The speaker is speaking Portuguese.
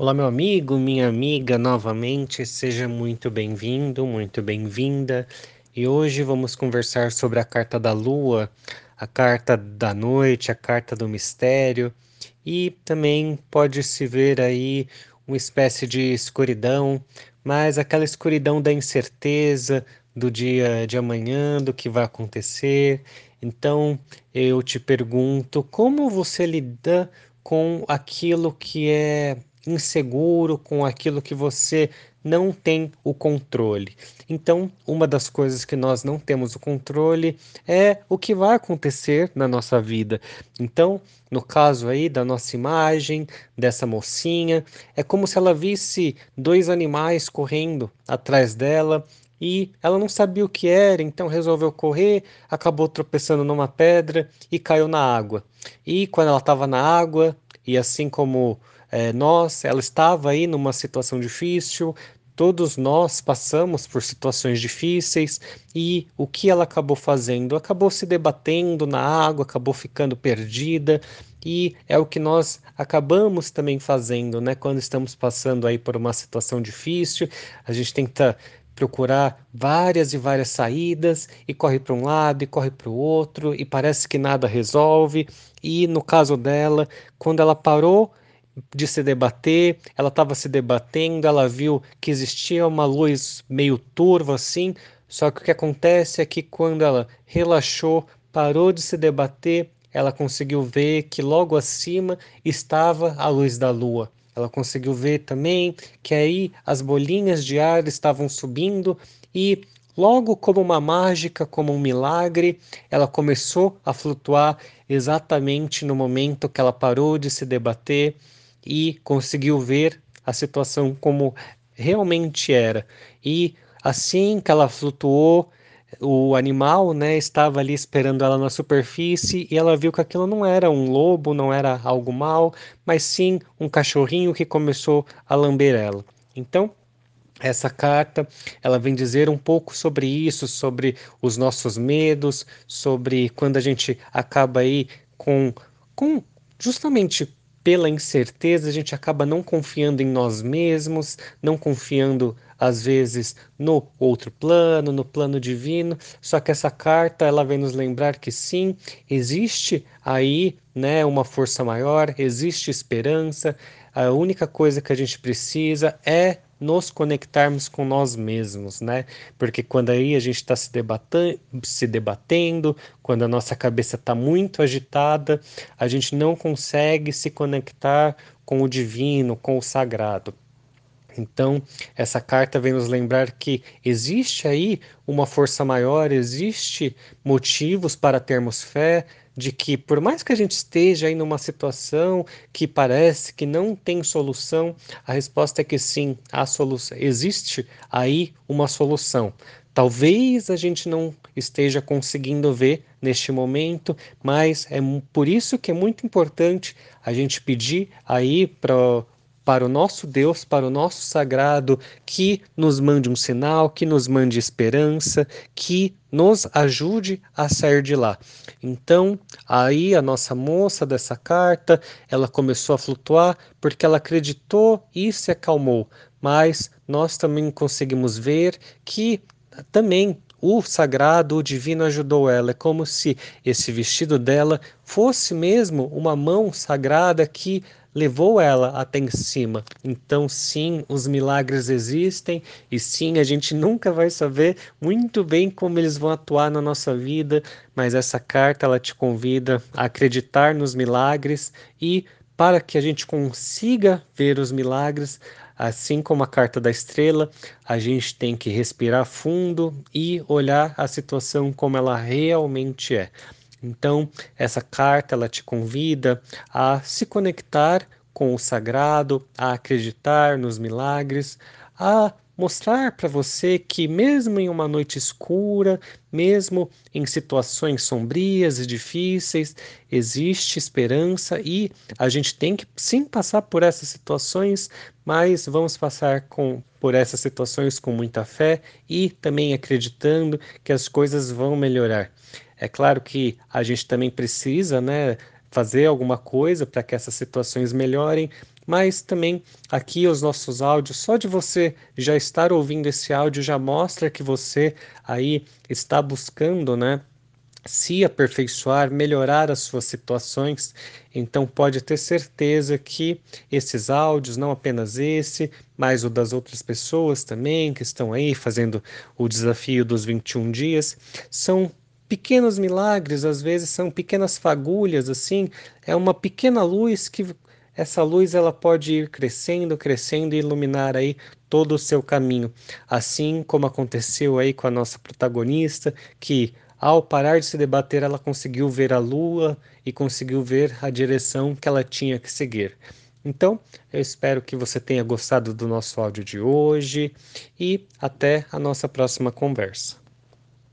Olá, meu amigo, minha amiga, novamente, seja muito bem-vindo, muito bem-vinda. E hoje vamos conversar sobre a carta da lua, a carta da noite, a carta do mistério, e também pode se ver aí uma espécie de escuridão, mas aquela escuridão da incerteza do dia de amanhã, do que vai acontecer. Então eu te pergunto, como você lida com aquilo que é inseguro com aquilo que você não tem o controle. Então, uma das coisas que nós não temos o controle é o que vai acontecer na nossa vida. Então, no caso aí da nossa imagem, dessa mocinha, é como se ela visse dois animais correndo atrás dela e ela não sabia o que era, então resolveu correr, acabou tropeçando numa pedra e caiu na água. E quando ela estava na água, e assim como é, nós, ela estava aí numa situação difícil, todos nós passamos por situações difíceis e o que ela acabou fazendo? Acabou se debatendo na água, acabou ficando perdida e é o que nós acabamos também fazendo, né? Quando estamos passando aí por uma situação difícil, a gente tenta procurar várias e várias saídas e corre para um lado e corre para o outro e parece que nada resolve. E no caso dela, quando ela parou de se debater, ela estava se debatendo, ela viu que existia uma luz meio turva assim, só que o que acontece é que quando ela relaxou, parou de se debater, ela conseguiu ver que logo acima estava a luz da lua. Ela conseguiu ver também que aí as bolinhas de ar estavam subindo e Logo, como uma mágica, como um milagre, ela começou a flutuar exatamente no momento que ela parou de se debater e conseguiu ver a situação como realmente era. E assim que ela flutuou, o animal, né, estava ali esperando ela na superfície e ela viu que aquilo não era um lobo, não era algo mal, mas sim um cachorrinho que começou a lamber ela. Então, essa carta, ela vem dizer um pouco sobre isso, sobre os nossos medos, sobre quando a gente acaba aí com com justamente pela incerteza, a gente acaba não confiando em nós mesmos, não confiando às vezes no outro plano, no plano divino. Só que essa carta ela vem nos lembrar que sim, existe aí, né, uma força maior, existe esperança. A única coisa que a gente precisa é nos conectarmos com nós mesmos, né? Porque quando aí a gente está se, se debatendo, quando a nossa cabeça está muito agitada, a gente não consegue se conectar com o divino, com o sagrado. Então, essa carta vem nos lembrar que existe aí uma força maior, existe motivos para termos fé, de que por mais que a gente esteja aí numa situação que parece que não tem solução, a resposta é que sim, há solução. Existe aí uma solução. Talvez a gente não esteja conseguindo ver neste momento, mas é por isso que é muito importante a gente pedir aí para para o nosso Deus, para o nosso sagrado, que nos mande um sinal, que nos mande esperança, que nos ajude a sair de lá. Então, aí a nossa moça dessa carta, ela começou a flutuar porque ela acreditou e se acalmou. Mas nós também conseguimos ver que também o sagrado, o divino ajudou ela. É como se esse vestido dela fosse mesmo uma mão sagrada que levou ela até em cima. Então, sim, os milagres existem e sim, a gente nunca vai saber muito bem como eles vão atuar na nossa vida, mas essa carta ela te convida a acreditar nos milagres e para que a gente consiga ver os milagres, assim como a carta da estrela, a gente tem que respirar fundo e olhar a situação como ela realmente é. Então, essa carta ela te convida a se conectar com o sagrado, a acreditar nos milagres, a mostrar para você que, mesmo em uma noite escura, mesmo em situações sombrias e difíceis, existe esperança e a gente tem que sim passar por essas situações, mas vamos passar com, por essas situações com muita fé e também acreditando que as coisas vão melhorar. É claro que a gente também precisa, né, fazer alguma coisa para que essas situações melhorem, mas também aqui os nossos áudios, só de você já estar ouvindo esse áudio já mostra que você aí está buscando, né? se aperfeiçoar, melhorar as suas situações. Então pode ter certeza que esses áudios, não apenas esse, mas o das outras pessoas também que estão aí fazendo o desafio dos 21 dias, são pequenos milagres, às vezes são pequenas fagulhas assim, é uma pequena luz que essa luz ela pode ir crescendo, crescendo e iluminar aí todo o seu caminho. Assim como aconteceu aí com a nossa protagonista, que ao parar de se debater, ela conseguiu ver a lua e conseguiu ver a direção que ela tinha que seguir. Então, eu espero que você tenha gostado do nosso áudio de hoje e até a nossa próxima conversa.